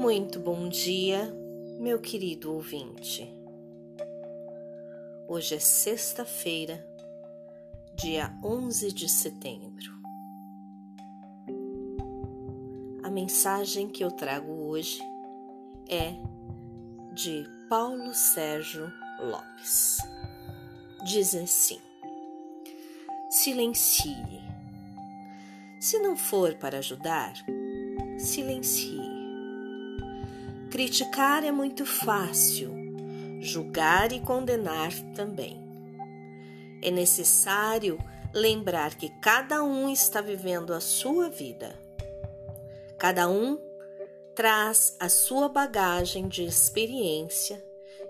Muito bom dia, meu querido ouvinte. Hoje é sexta-feira, dia 11 de setembro. A mensagem que eu trago hoje é de Paulo Sérgio Lopes. Diz assim: Silencie. Se não for para ajudar, silencie. Criticar é muito fácil, julgar e condenar também. É necessário lembrar que cada um está vivendo a sua vida. Cada um traz a sua bagagem de experiência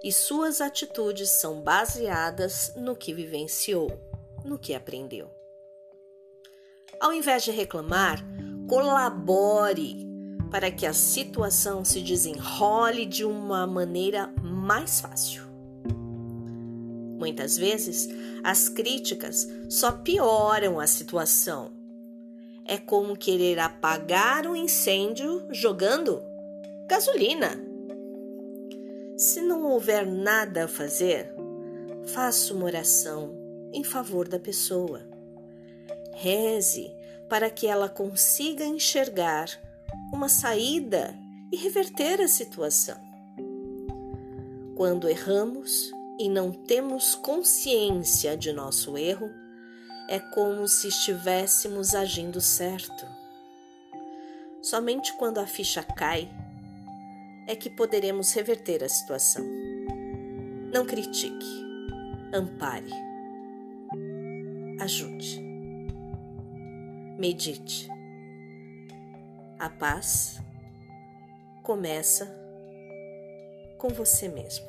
e suas atitudes são baseadas no que vivenciou, no que aprendeu. Ao invés de reclamar, colabore para que a situação se desenrole de uma maneira mais fácil. Muitas vezes, as críticas só pioram a situação. É como querer apagar um incêndio jogando gasolina. Se não houver nada a fazer, faça uma oração em favor da pessoa. Reze para que ela consiga enxergar uma saída e reverter a situação. Quando erramos e não temos consciência de nosso erro, é como se estivéssemos agindo certo. Somente quando a ficha cai é que poderemos reverter a situação. Não critique, ampare, ajude. Medite. A paz começa com você mesmo.